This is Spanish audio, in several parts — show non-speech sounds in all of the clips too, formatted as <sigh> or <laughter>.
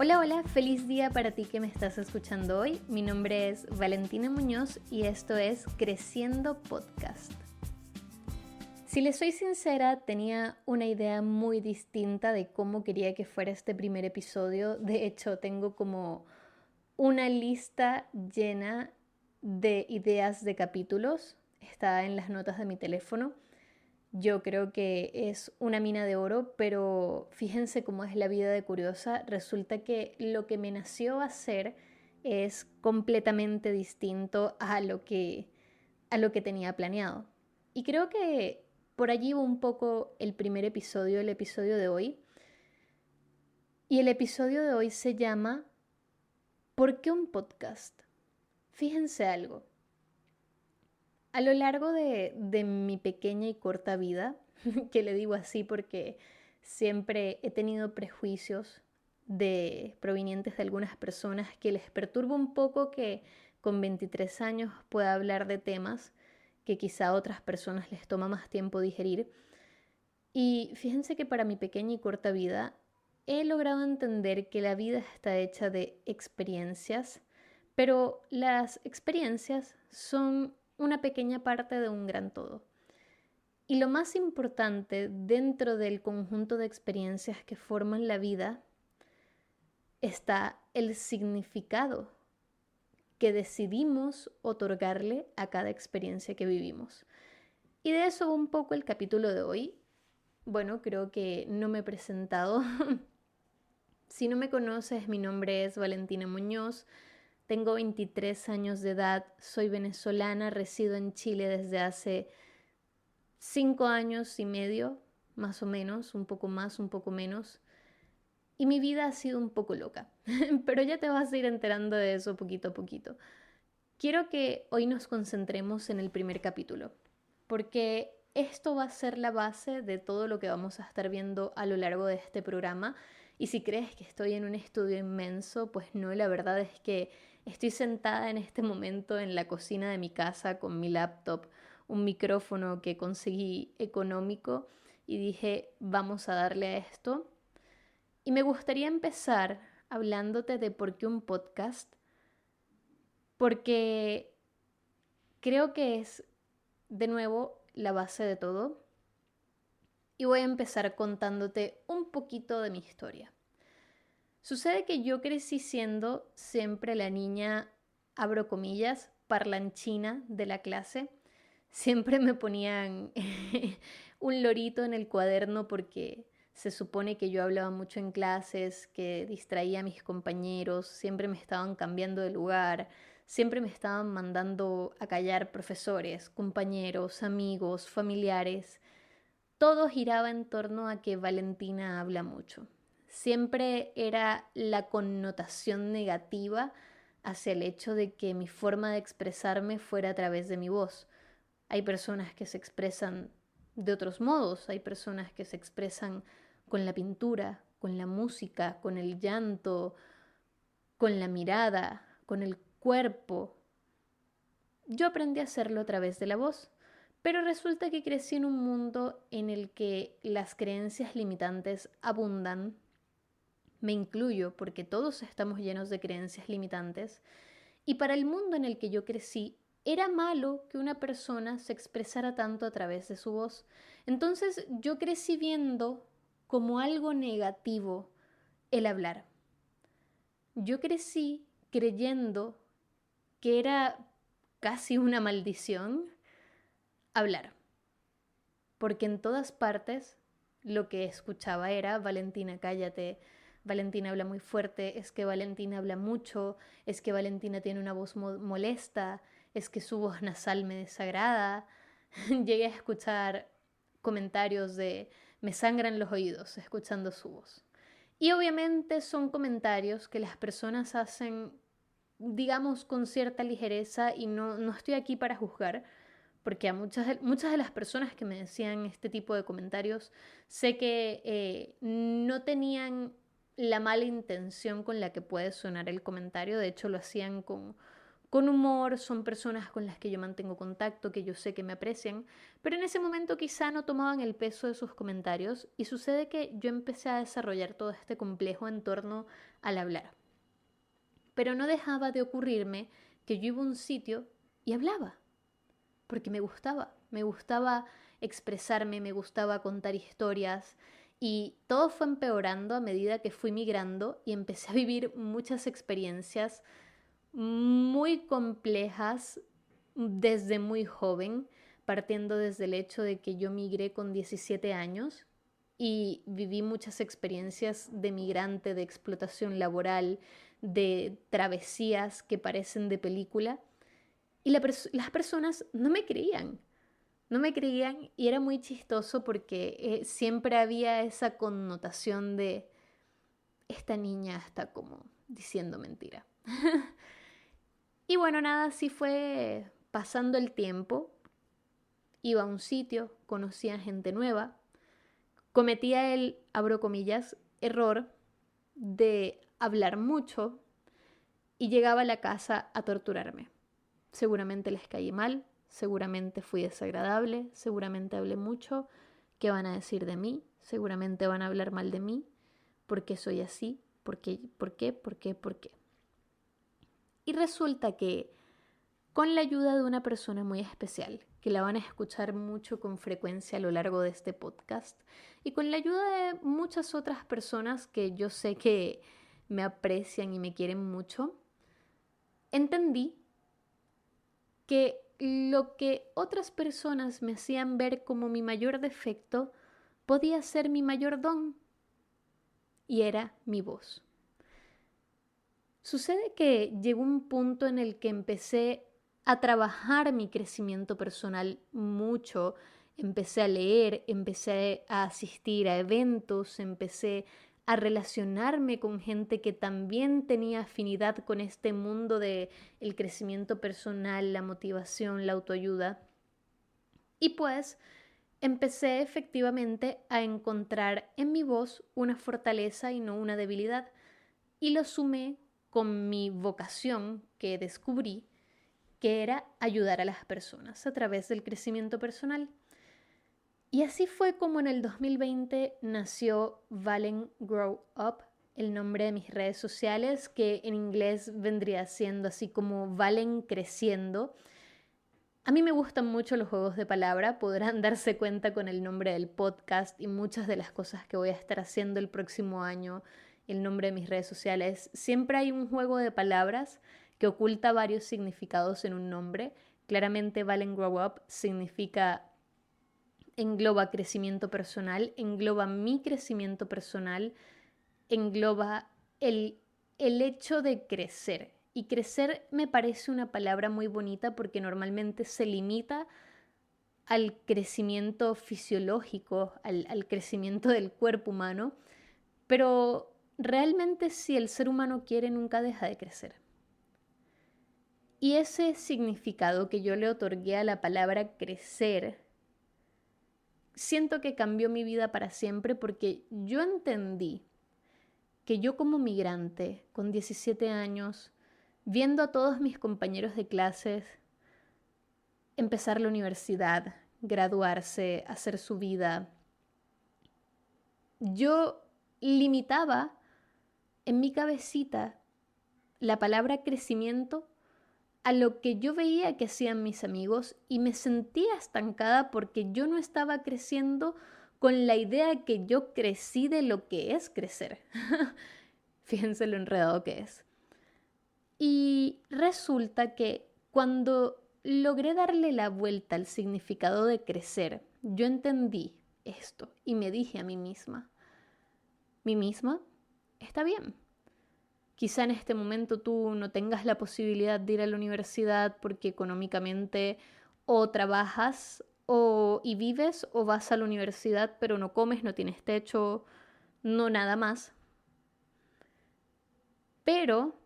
Hola, hola, feliz día para ti que me estás escuchando hoy. Mi nombre es Valentina Muñoz y esto es Creciendo Podcast. Si le soy sincera, tenía una idea muy distinta de cómo quería que fuera este primer episodio. De hecho, tengo como una lista llena de ideas de capítulos. Está en las notas de mi teléfono. Yo creo que es una mina de oro, pero fíjense cómo es la vida de curiosa. Resulta que lo que me nació hacer es completamente distinto a lo que, a lo que tenía planeado. Y creo que por allí va un poco el primer episodio, el episodio de hoy. Y el episodio de hoy se llama ¿Por qué un podcast? Fíjense algo. A lo largo de, mi pequeña y corta vida, <laughs> que le digo así porque siempre he tenido prejuicios de provenientes de algunas personas que les perturba un poco que con 23 años pueda hablar de temas que quizá a otras personas les toma más tiempo digerir. Y fíjense que para mi pequeña y corta vida he logrado entender que la vida está hecha de experiencias, pero las experiencias son una pequeña parte de un gran todo. Y lo más importante dentro del conjunto de experiencias que forman la vida está el significado que decidimos otorgarle a cada experiencia que vivimos. Y de eso un poco el capítulo de hoy. Bueno, creo que no me he presentado. <laughs> si no me conoces, mi nombre es Valentina Muñoz. Tengo 23 años de edad, soy venezolana, resido en Chile desde hace 5 años y medio, más o menos, un poco más, un poco menos. Y mi vida ha sido un poco loca, <laughs> pero ya te vas a ir enterando de eso poquito a poquito. Quiero que hoy nos concentremos en el primer capítulo, porque esto va a ser la base de todo lo que vamos a estar viendo a lo largo de este programa. Y si crees que estoy en un estudio inmenso, pues no, la verdad es que Estoy sentada en este momento en la cocina de mi casa con mi laptop, un micrófono que conseguí económico y dije, vamos a darle a esto. Y me gustaría empezar hablándote de por qué un podcast, porque creo que es de nuevo la base de todo. Y voy a empezar contándote un poquito de mi historia. Sucede que yo crecí siendo siempre la niña, abro comillas, parlanchina de la clase. Siempre me ponían <laughs> un lorito en el cuaderno porque se supone que yo hablaba mucho en clases, que distraía a mis compañeros, siempre me estaban cambiando de lugar, siempre me estaban mandando a callar profesores, compañeros, amigos, familiares. Todo giraba en torno a que Valentina habla mucho siempre era la connotación negativa hacia el hecho de que mi forma de expresarme fuera a través de mi voz. Hay personas que se expresan de otros modos, hay personas que se expresan con la pintura, con la música, con el llanto, con la mirada, con el cuerpo. Yo aprendí a hacerlo a través de la voz, pero resulta que crecí en un mundo en el que las creencias limitantes abundan me incluyo porque todos estamos llenos de creencias limitantes, y para el mundo en el que yo crecí, era malo que una persona se expresara tanto a través de su voz. Entonces yo crecí viendo como algo negativo el hablar. Yo crecí creyendo que era casi una maldición hablar, porque en todas partes lo que escuchaba era, Valentina, cállate, Valentina habla muy fuerte, es que Valentina habla mucho, es que Valentina tiene una voz molesta, es que su voz nasal me desagrada. <laughs> Llegué a escuchar comentarios de me sangran los oídos escuchando su voz. Y obviamente son comentarios que las personas hacen, digamos, con cierta ligereza y no, no estoy aquí para juzgar, porque a muchas, muchas de las personas que me decían este tipo de comentarios sé que eh, no tenían la mala intención con la que puede sonar el comentario, de hecho lo hacían con, con humor, son personas con las que yo mantengo contacto, que yo sé que me aprecian, pero en ese momento quizá no tomaban el peso de sus comentarios y sucede que yo empecé a desarrollar todo este complejo en torno al hablar. Pero no dejaba de ocurrirme que yo iba a un sitio y hablaba, porque me gustaba, me gustaba expresarme, me gustaba contar historias y todo fue empeorando a medida que fui migrando y empecé a vivir muchas experiencias muy complejas desde muy joven, partiendo desde el hecho de que yo migré con 17 años y viví muchas experiencias de migrante, de explotación laboral, de travesías que parecen de película. Y las personas no me creían, no me creían y era muy chistoso porque eh, siempre había esa connotación de esta niña está como diciendo mentira. <laughs> Y bueno, nada, así fue pasando el tiempo. Iba a un sitio, conocía gente nueva, cometía el, abro comillas, error de hablar mucho y llegaba a la casa a torturarme. Seguramente les caí mal, seguramente fui desagradable, seguramente hablé mucho. ¿Qué van a decir de mí? Seguramente van a hablar mal de mí. ¿Por qué soy así? ¿Por qué? ¿Por qué? ¿Por qué? ¿Por qué? Y resulta que con la ayuda de una persona muy especial, que la van a escuchar mucho con frecuencia a lo largo de este podcast, y con la ayuda de muchas otras personas que yo sé que me aprecian y me quieren mucho, entendí que lo que otras personas me hacían ver como mi mayor defecto podía ser mi mayor don, y era mi voz. Sucede que llegó un punto en el que empecé a trabajar mi crecimiento personal mucho, empecé a leer, empecé a asistir a eventos, empecé a relacionarme con gente que también tenía afinidad con este mundo de el crecimiento personal, la motivación, la autoayuda. Y pues empecé efectivamente a encontrar en mi voz una fortaleza y no una debilidad. Y lo sumé con mi vocación que descubrí, que era ayudar a las personas a través del crecimiento personal. Y así fue como en el 2020 nació Valen Grow Up, el nombre de mis redes sociales, que en inglés vendría siendo así como Valen Creciendo. A mí me gustan mucho los juegos de palabra, podrán <laughs> darse cuenta con el nombre del podcast y muchas de las cosas que voy a estar haciendo el próximo año el nombre de mis redes sociales, siempre hay un juego de palabras que oculta varios significados en un nombre. Claramente Valen Grow Up significa engloba crecimiento personal, engloba mi crecimiento personal, engloba el, el hecho de crecer. Y crecer me parece una palabra muy bonita porque normalmente se limita al crecimiento fisiológico, al, al crecimiento del cuerpo humano, pero realmente si el ser humano quiere nunca deja de crecer. Y ese significado que yo le otorgué a la palabra crecer, siento que cambió mi vida para siempre porque yo entendí que yo como migrante, con 17 años, viendo a todos mis compañeros de clases empezar la universidad, graduarse, hacer su vida, yo limitaba en mi cabecita la palabra crecimiento a lo que yo veía que hacían mis amigos y me sentía estancada porque yo no estaba creciendo con la idea que yo crecí de lo que es crecer. <laughs> Fíjense lo enredado que es. Y resulta que cuando logré darle la vuelta al significado de crecer, yo entendí esto y me dije a mí misma, mí misma, está bien. Quizá en este momento tú no tengas la posibilidad de ir a la universidad porque económicamente o trabajas o, y vives o vas a la universidad pero no comes, no tienes techo, no nada más. Pero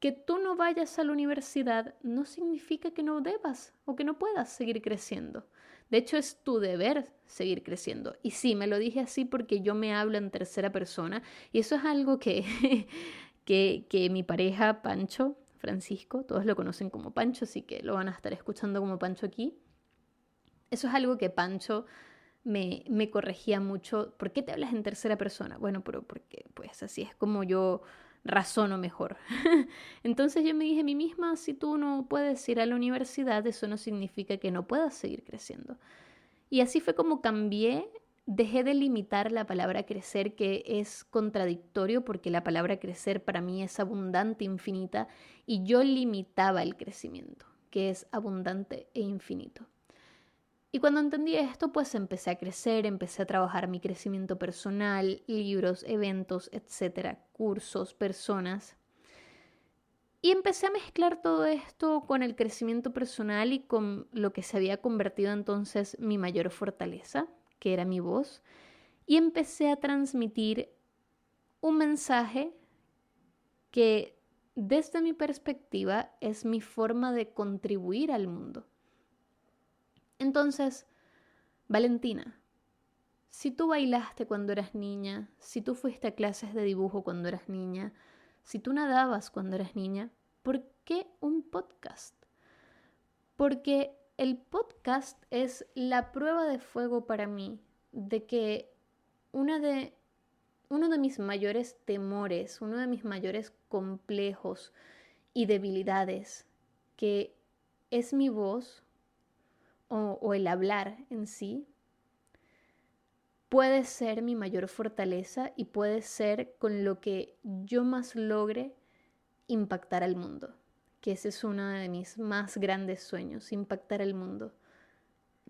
que tú no vayas a la universidad no significa que no debas o que no puedas seguir creciendo. De hecho, es tu deber seguir creciendo. Y sí, me lo dije así porque yo me hablo en tercera persona y eso es algo que, <laughs> que, que mi pareja Pancho, Francisco, todos lo conocen como Pancho, así que lo van a estar escuchando como Pancho aquí. Eso es algo que Pancho me, me corregía mucho. ¿Por qué te hablas en tercera persona? Bueno, pero porque pues así es como yo razono mejor. <laughs> Entonces yo me dije a mí misma, si tú no puedes ir a la universidad, eso no significa que no puedas seguir creciendo. Y así fue como cambié, dejé de limitar la palabra crecer, que es contradictorio porque la palabra crecer para mí es abundante, infinita, y yo limitaba el crecimiento, que es abundante e infinito. Y cuando entendí esto, pues empecé a crecer, empecé a trabajar mi crecimiento personal, libros, eventos, etcétera, cursos, personas. Y empecé a mezclar todo esto con el crecimiento personal y con lo que se había convertido entonces mi mayor fortaleza, que era mi voz. Y empecé a transmitir un mensaje que desde mi perspectiva es mi forma de contribuir al mundo. Entonces, Valentina, si tú bailaste cuando eras niña, si tú fuiste a clases de dibujo cuando eras niña, si tú nadabas cuando eras niña, ¿por qué un podcast? Porque el podcast es la prueba de fuego para mí de que una de, uno de mis mayores temores, uno de mis mayores complejos y debilidades, que es mi voz, o, el hablar en sí puede ser mi mayor fortaleza y puede ser con lo que yo más logre impactar al mundo, que ese es uno de mis más grandes sueños, impactar al mundo.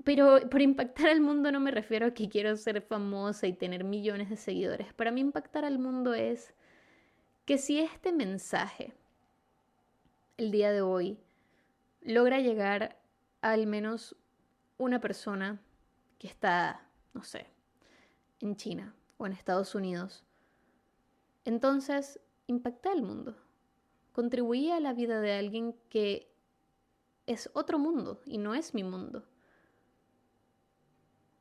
Pero por impactar al mundo no me refiero a que quiero ser famosa y tener millones de seguidores. Para mí impactar al mundo es que si este mensaje, el día de hoy, logra llegar a al menos una persona que está, no sé, en China o en Estados Unidos. Entonces, impacté al mundo. Contribuía a la vida de alguien que es otro mundo y no es mi mundo.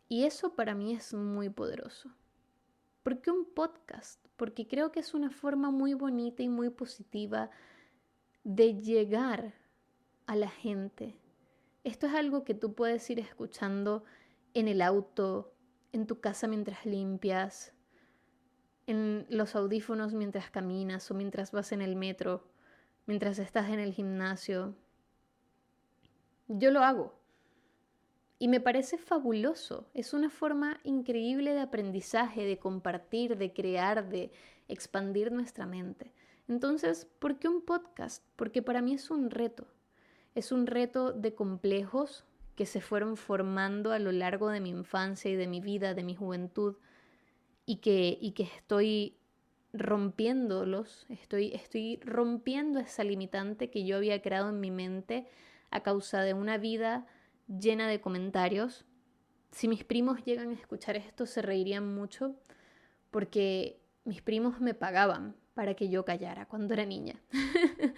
Y eso para mí es muy poderoso. ¿Por qué un podcast? Porque creo que es una forma muy bonita y muy positiva de llegar a la gente, esto es algo que tú puedes ir escuchando en el auto, en tu casa mientras limpias, en los audífonos mientras caminas o mientras vas en el metro, mientras estás en el gimnasio. Yo lo hago. Y me parece fabuloso. Es una forma increíble de aprendizaje, de compartir, de crear, de expandir nuestra mente. Entonces, ¿por qué un podcast? Porque para mí es un reto. Es un reto de complejos que se fueron formando a lo largo de mi infancia y de mi vida, de mi juventud, y que, y que estoy rompiéndolos, estoy, estoy rompiendo esa limitante que yo había creado en mi mente a causa de una vida llena de comentarios. Si mis primos llegan a escuchar esto, se reirían mucho porque mis primos me pagaban para que yo callara cuando era niña. <laughs>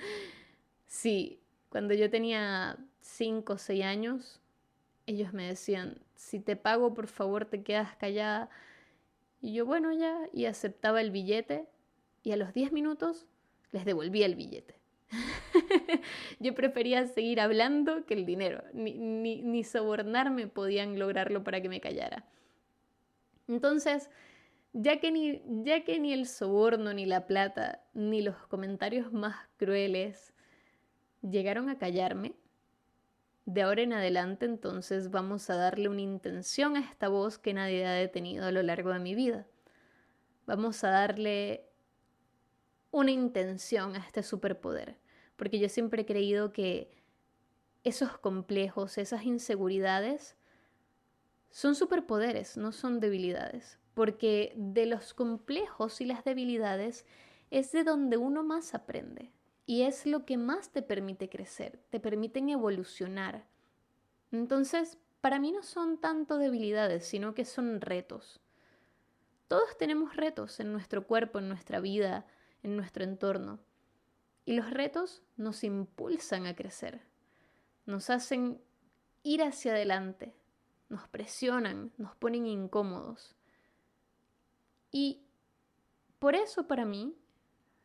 sí, cuando yo tenía 5 o 6 años, ellos me decían, si te pago, por favor, te quedas callada. Y yo, bueno, ya, y aceptaba el billete y a los 10 minutos les devolvía el billete. <laughs> yo prefería seguir hablando que el dinero, ni, ni, sobornarme podían lograrlo para que me callara. Entonces, ya que, ni, ya que ni el soborno, ni la plata, ni los comentarios más crueles llegaron a callarme. De ahora en adelante entonces vamos a darle una intención a esta voz que nadie ha detenido a lo largo de mi vida. Vamos a darle una intención a este superpoder, porque yo siempre he creído que esos complejos, esas inseguridades, son superpoderes, no son debilidades, porque de los complejos y las debilidades es de donde uno más aprende. Y es lo que más te permite crecer, te permiten evolucionar. Entonces, para mí no son tanto debilidades, sino que son retos. Todos tenemos retos en nuestro cuerpo, en nuestra vida, en nuestro entorno. Y los retos nos impulsan a crecer, nos hacen ir hacia adelante, nos presionan, nos ponen incómodos. Y por eso para mí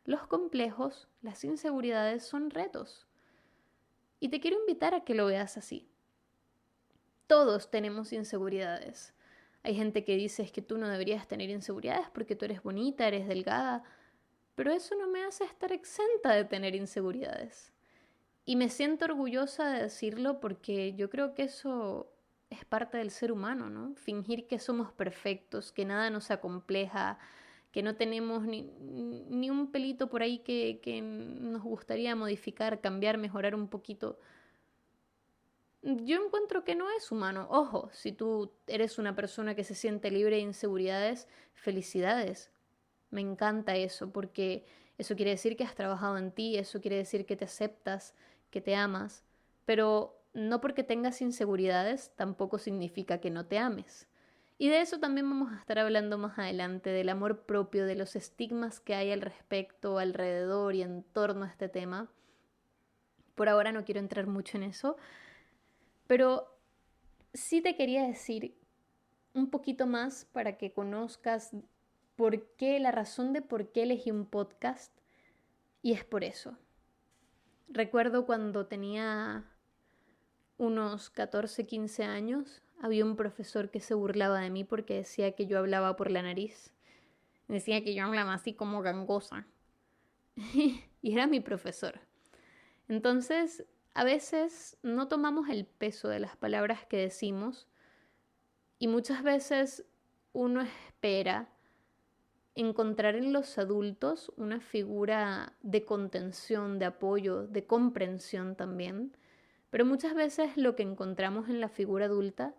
los complejos, las inseguridades son retos. Y te quiero invitar a que lo veas así. Todos tenemos inseguridades. Hay gente que dice que tú no deberías tener inseguridades porque tú eres bonita, eres delgada, pero eso no me hace estar exenta de tener inseguridades. Y me siento orgullosa de decirlo porque yo creo que eso es parte del ser humano, ¿no? Fingir que somos perfectos, que nada nos acompleja, que no tenemos ni, ni un pelito por ahí que, que nos gustaría modificar, cambiar, mejorar un poquito. Yo encuentro que no es humano. Ojo, si tú eres una persona que se siente libre de inseguridades, felicidades. Me encanta eso, porque eso quiere decir que has trabajado en ti, eso quiere decir que te aceptas, que te amas, pero no porque tengas inseguridades tampoco significa que no te ames. Y de eso también vamos a estar hablando más adelante, del amor propio, de los estigmas que hay al respecto, alrededor y en torno a este tema. Por ahora no quiero entrar mucho en eso, pero sí te quería decir un poquito más para que conozcas por qué, la razón de por qué elegí un podcast, y es por eso. Recuerdo cuando tenía unos 14, 15 años, había un profesor que se burlaba de mí porque decía que yo hablaba por la nariz. Decía que yo hablaba así como gangosa. <laughs> y era mi profesor. Entonces, a veces no tomamos el peso de las palabras que decimos y muchas veces uno espera encontrar en los adultos una figura de contención, de apoyo, de comprensión también, pero muchas veces lo que encontramos en la figura adulta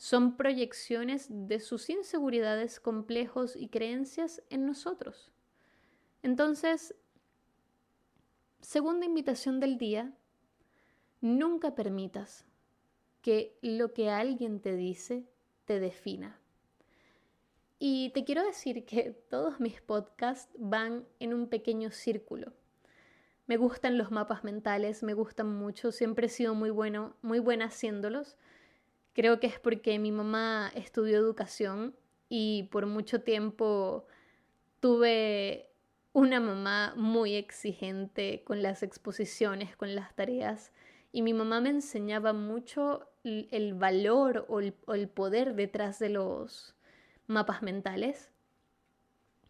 son proyecciones de sus inseguridades, complejos y creencias en nosotros. Entonces, segunda invitación del día, nunca permitas que lo que alguien te dice te defina. Y te quiero decir que todos mis podcasts van en un pequeño círculo. Me gustan los mapas mentales, me gustan mucho, siempre he sido muy bueno, muy buena haciéndolos. Creo que es porque mi mamá estudió educación y por mucho tiempo tuve una mamá muy exigente con las exposiciones, con las tareas, y mi mamá me enseñaba mucho el valor o el, poder detrás de los, mapas mentales.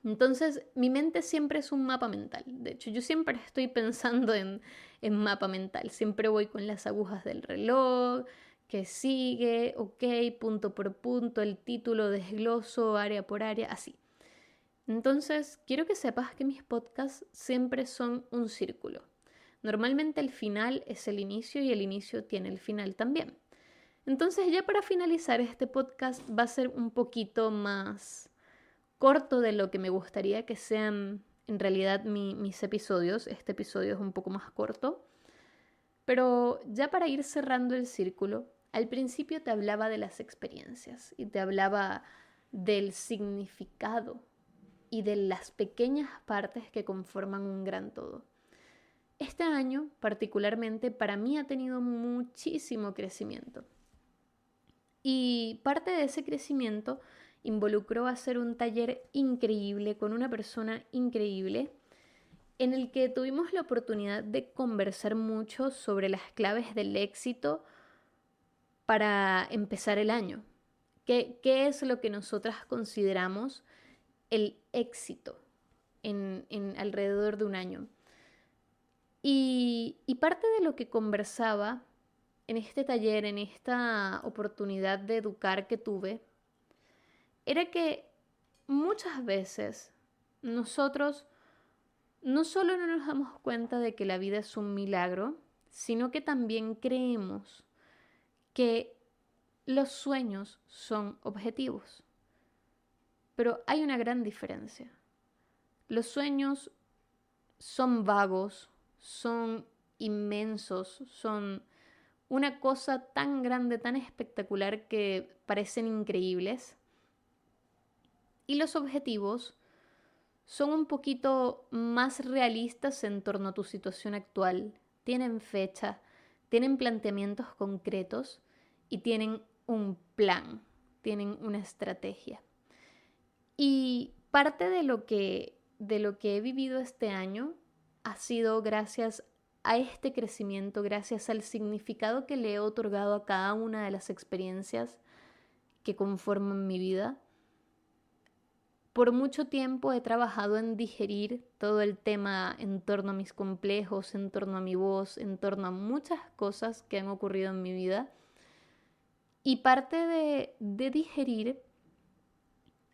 Entonces, mi mente siempre es un mapa mental. De hecho, yo siempre estoy pensando en, en mapa mental. Siempre voy con las agujas del reloj, que sigue, ok, punto por punto, el título, desgloso, área por área, así. Entonces, quiero que sepas que mis podcasts siempre son un círculo. Normalmente el final es el inicio y el inicio tiene el final también. Entonces ya para finalizar este podcast va a ser un poquito más corto de lo que me gustaría que sean en realidad mis episodios. Este episodio es un poco más corto. Pero ya para ir cerrando el círculo, al principio te hablaba de las experiencias y te hablaba del significado y de las pequeñas partes que conforman un gran todo. Este año particularmente para mí ha tenido muchísimo crecimiento. Y parte de ese crecimiento involucró hacer un taller increíble con una persona increíble en el que tuvimos la oportunidad de conversar mucho sobre las claves del éxito para empezar el año. ¿Qué, es lo que nosotras consideramos el éxito en, alrededor de un año? y parte de lo que conversaba en este taller, en esta oportunidad de educar que tuve, era que muchas veces nosotros no solo no nos damos cuenta de que la vida es un milagro, sino que también creemos que los sueños son objetivos. Pero hay una gran diferencia. Los sueños son vagos, son inmensos, son una cosa tan grande, tan espectacular que parecen increíbles. Y los objetivos son un poquito más realistas en torno a tu situación actual. Tienen fecha, tienen planteamientos concretos y tienen un plan, tienen una estrategia. Y parte de lo que de lo que he vivido este año ha sido gracias a este crecimiento, gracias al significado que le he otorgado a cada una de las experiencias que conforman mi vida. Por mucho tiempo he trabajado en digerir todo el tema en torno a mis complejos, en torno a mi voz, en torno a muchas cosas que han ocurrido en mi vida. Y parte de, digerir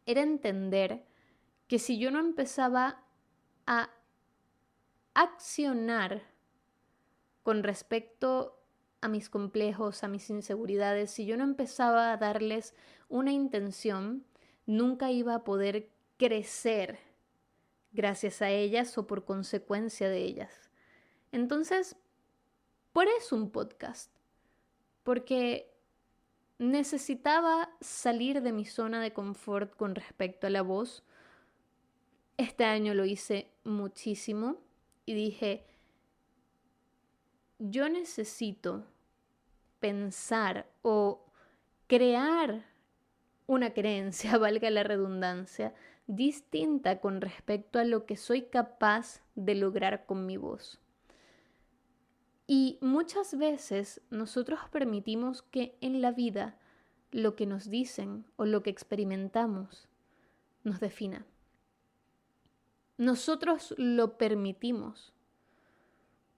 era entender que si yo no empezaba a accionar con respecto a mis complejos, a mis inseguridades, si yo no empezaba a darles una intención, nunca iba a poder crecer gracias a ellas o por consecuencia de ellas. Entonces, por eso un podcast, porque necesitaba salir de mi zona de confort con respecto a la voz. Este año lo hice muchísimo y dije, yo necesito pensar o crear una creencia, <laughs> valga la redundancia, distinta con respecto a lo que soy capaz de lograr con mi voz. Y muchas veces nosotros permitimos que en la vida lo que nos dicen o lo que experimentamos nos defina. Nosotros lo permitimos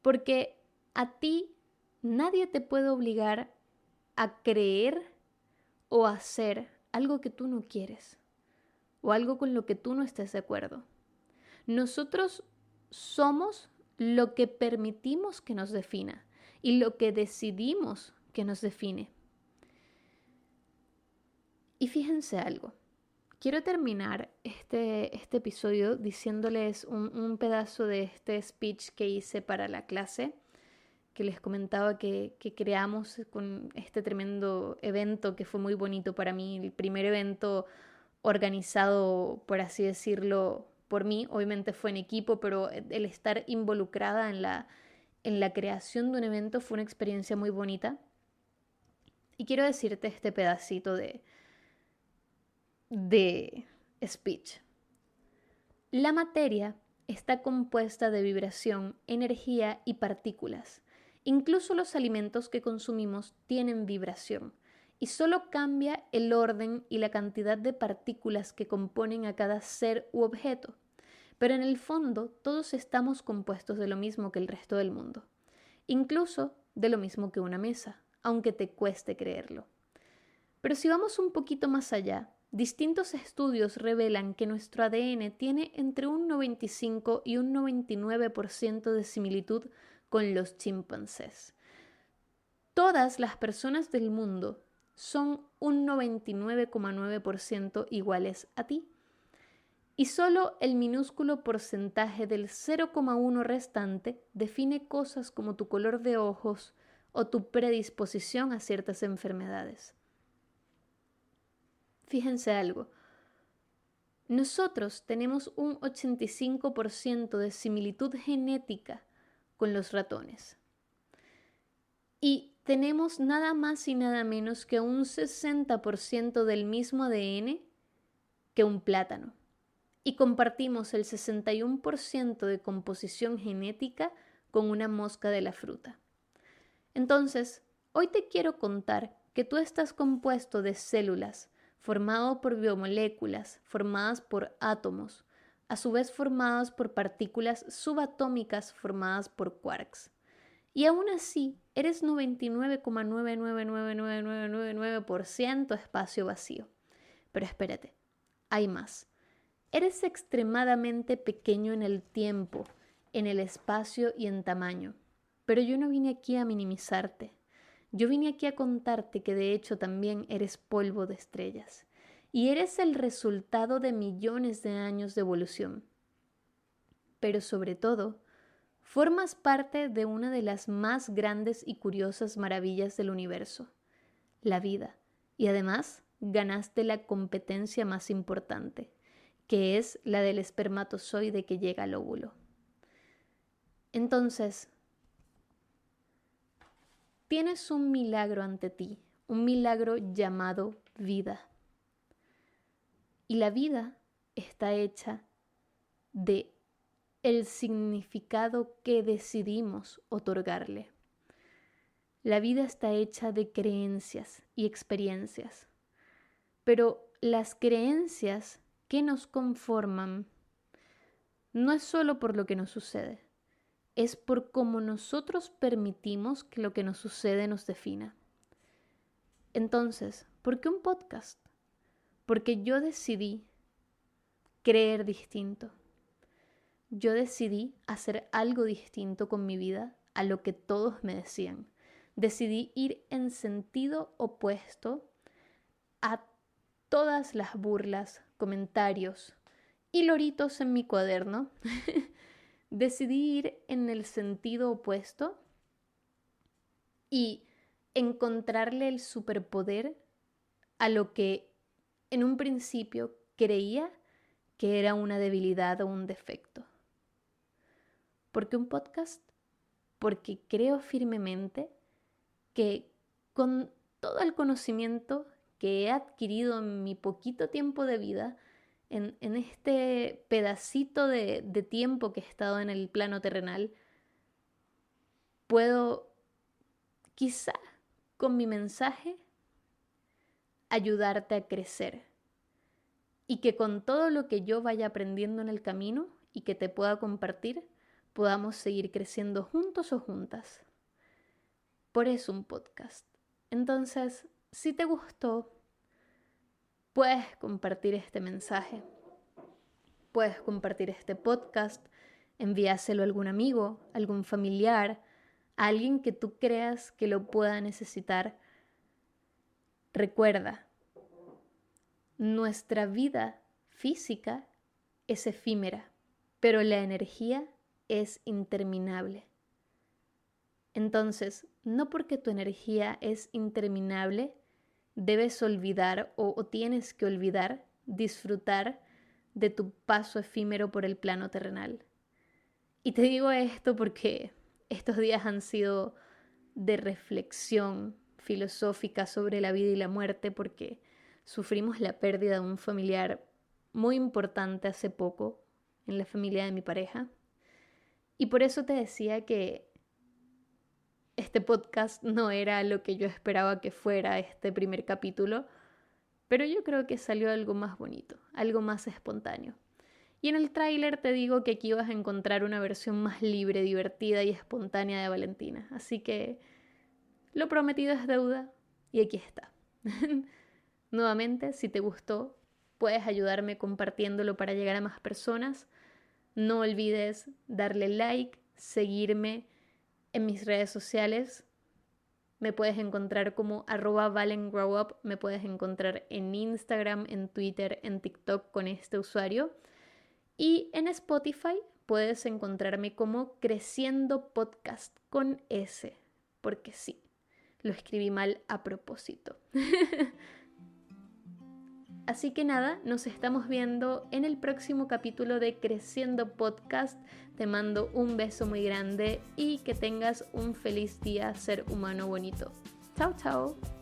porque a ti nadie te puede obligar a creer o a hacer algo que tú no quieres o algo con lo que tú no estés de acuerdo. Nosotros somos lo que permitimos que nos defina y lo que decidimos que nos define. Y fíjense algo, quiero terminar este, este episodio diciéndoles un, pedazo de este speech que hice para la clase, que les comentaba que, creamos con este tremendo evento que fue muy bonito para mí, el primer evento organizado, por así decirlo, por mí, obviamente fue en equipo, pero el estar involucrada en la, en la creación de un evento fue una experiencia muy bonita. Y quiero decirte este pedacito de, de speech. La materia está compuesta de vibración, energía y partículas. Incluso los alimentos que consumimos tienen vibración y solo cambia el orden y la cantidad de partículas que componen a cada ser u objeto. Pero en el fondo todos estamos compuestos de lo mismo que el resto del mundo, incluso de lo mismo que una mesa, aunque te cueste creerlo. Pero si vamos un poquito más allá, distintos estudios revelan que nuestro ADN tiene entre un 95 y un 99% de similitud con los chimpancés. Todas las personas del mundo son un 99,9% iguales a ti. Y solo el minúsculo porcentaje del 0,1 restante define cosas como tu color de ojos o tu predisposición a ciertas enfermedades. Fíjense algo. Nosotros tenemos un 85% de similitud genética con los ratones. Y tenemos nada más y nada menos que un 60% del mismo ADN que un plátano y compartimos el 61% de composición genética con una mosca de la fruta. Entonces, hoy te quiero contar que tú estás compuesto de células, formado por biomoléculas, formadas por átomos, a su vez formadas por partículas subatómicas formadas por quarks. Y aún así, eres 99,999999% espacio vacío. Pero espérate, hay más. Eres extremadamente pequeño en el tiempo, en el espacio y en tamaño. Pero yo no vine aquí a minimizarte. Yo vine aquí a contarte que de hecho también eres polvo de estrellas. Y eres el resultado de millones de años de evolución. Pero sobre todo, formas parte de una de las más grandes y curiosas maravillas del universo, la vida, y además ganaste la competencia más importante, que es la del espermatozoide que llega al óvulo. Entonces, tienes un milagro ante ti, un milagro llamado vida. Y la vida está hecha de el significado que decidimos otorgarle. La vida está hecha de creencias y experiencias, pero las creencias que nos conforman no es solo por lo que nos sucede, es por cómo nosotros permitimos que lo que nos sucede nos defina. Entonces, ¿por qué un podcast? Porque yo decidí creer distinto. Yo decidí hacer algo distinto con mi vida a lo que todos me decían. Decidí ir en sentido opuesto a todas las burlas, comentarios y loritos en mi cuaderno. <laughs> Decidí ir en el sentido opuesto y encontrarle el superpoder a lo que en un principio creía que era una debilidad o un defecto. ¿Por qué un podcast? Porque creo firmemente que con todo el conocimiento que he adquirido en mi poquito tiempo de vida, en, este pedacito de, de tiempo que he estado en el plano terrenal, puedo quizá con mi mensaje ayudarte a crecer y que con todo lo que yo vaya aprendiendo en el camino y que te pueda compartir, podamos seguir creciendo juntos o juntas. Por eso un podcast. Entonces, si te gustó, puedes compartir este mensaje, puedes compartir este podcast, envíaselo a algún amigo, algún familiar, a alguien que tú creas que lo pueda necesitar. Recuerda, nuestra vida física es efímera, pero la energía es interminable. Entonces, no porque tu energía es interminable, debes olvidar o, o, tienes que olvidar disfrutar de tu paso efímero por el plano terrenal. Y te digo esto porque estos días han sido de reflexión filosófica sobre la vida y la muerte, porque sufrimos la pérdida de un familiar muy importante hace poco en la familia de mi pareja. Y por eso te decía que este podcast no era lo que yo esperaba que fuera este primer capítulo, pero yo creo que salió algo más bonito, algo más espontáneo. Y en el tráiler te digo que aquí vas a encontrar una versión más libre, divertida y espontánea de Valentina. Así que lo prometido es deuda y aquí está. <laughs> Nuevamente, si te gustó, puedes ayudarme compartiéndolo para llegar a más personas. No olvides darle like, seguirme en mis redes sociales. Me puedes encontrar como arroba valengrowup. Me puedes encontrar en Instagram, en Twitter, en TikTok con este usuario. Y en Spotify puedes encontrarme como Creciendo Podcast con S. Porque sí, lo escribí mal a propósito. <laughs> Así que nada, nos estamos viendo en el próximo capítulo de Creciendo Podcast. Te mando un beso muy grande y que tengas un feliz día, ser humano bonito. Chao, chao.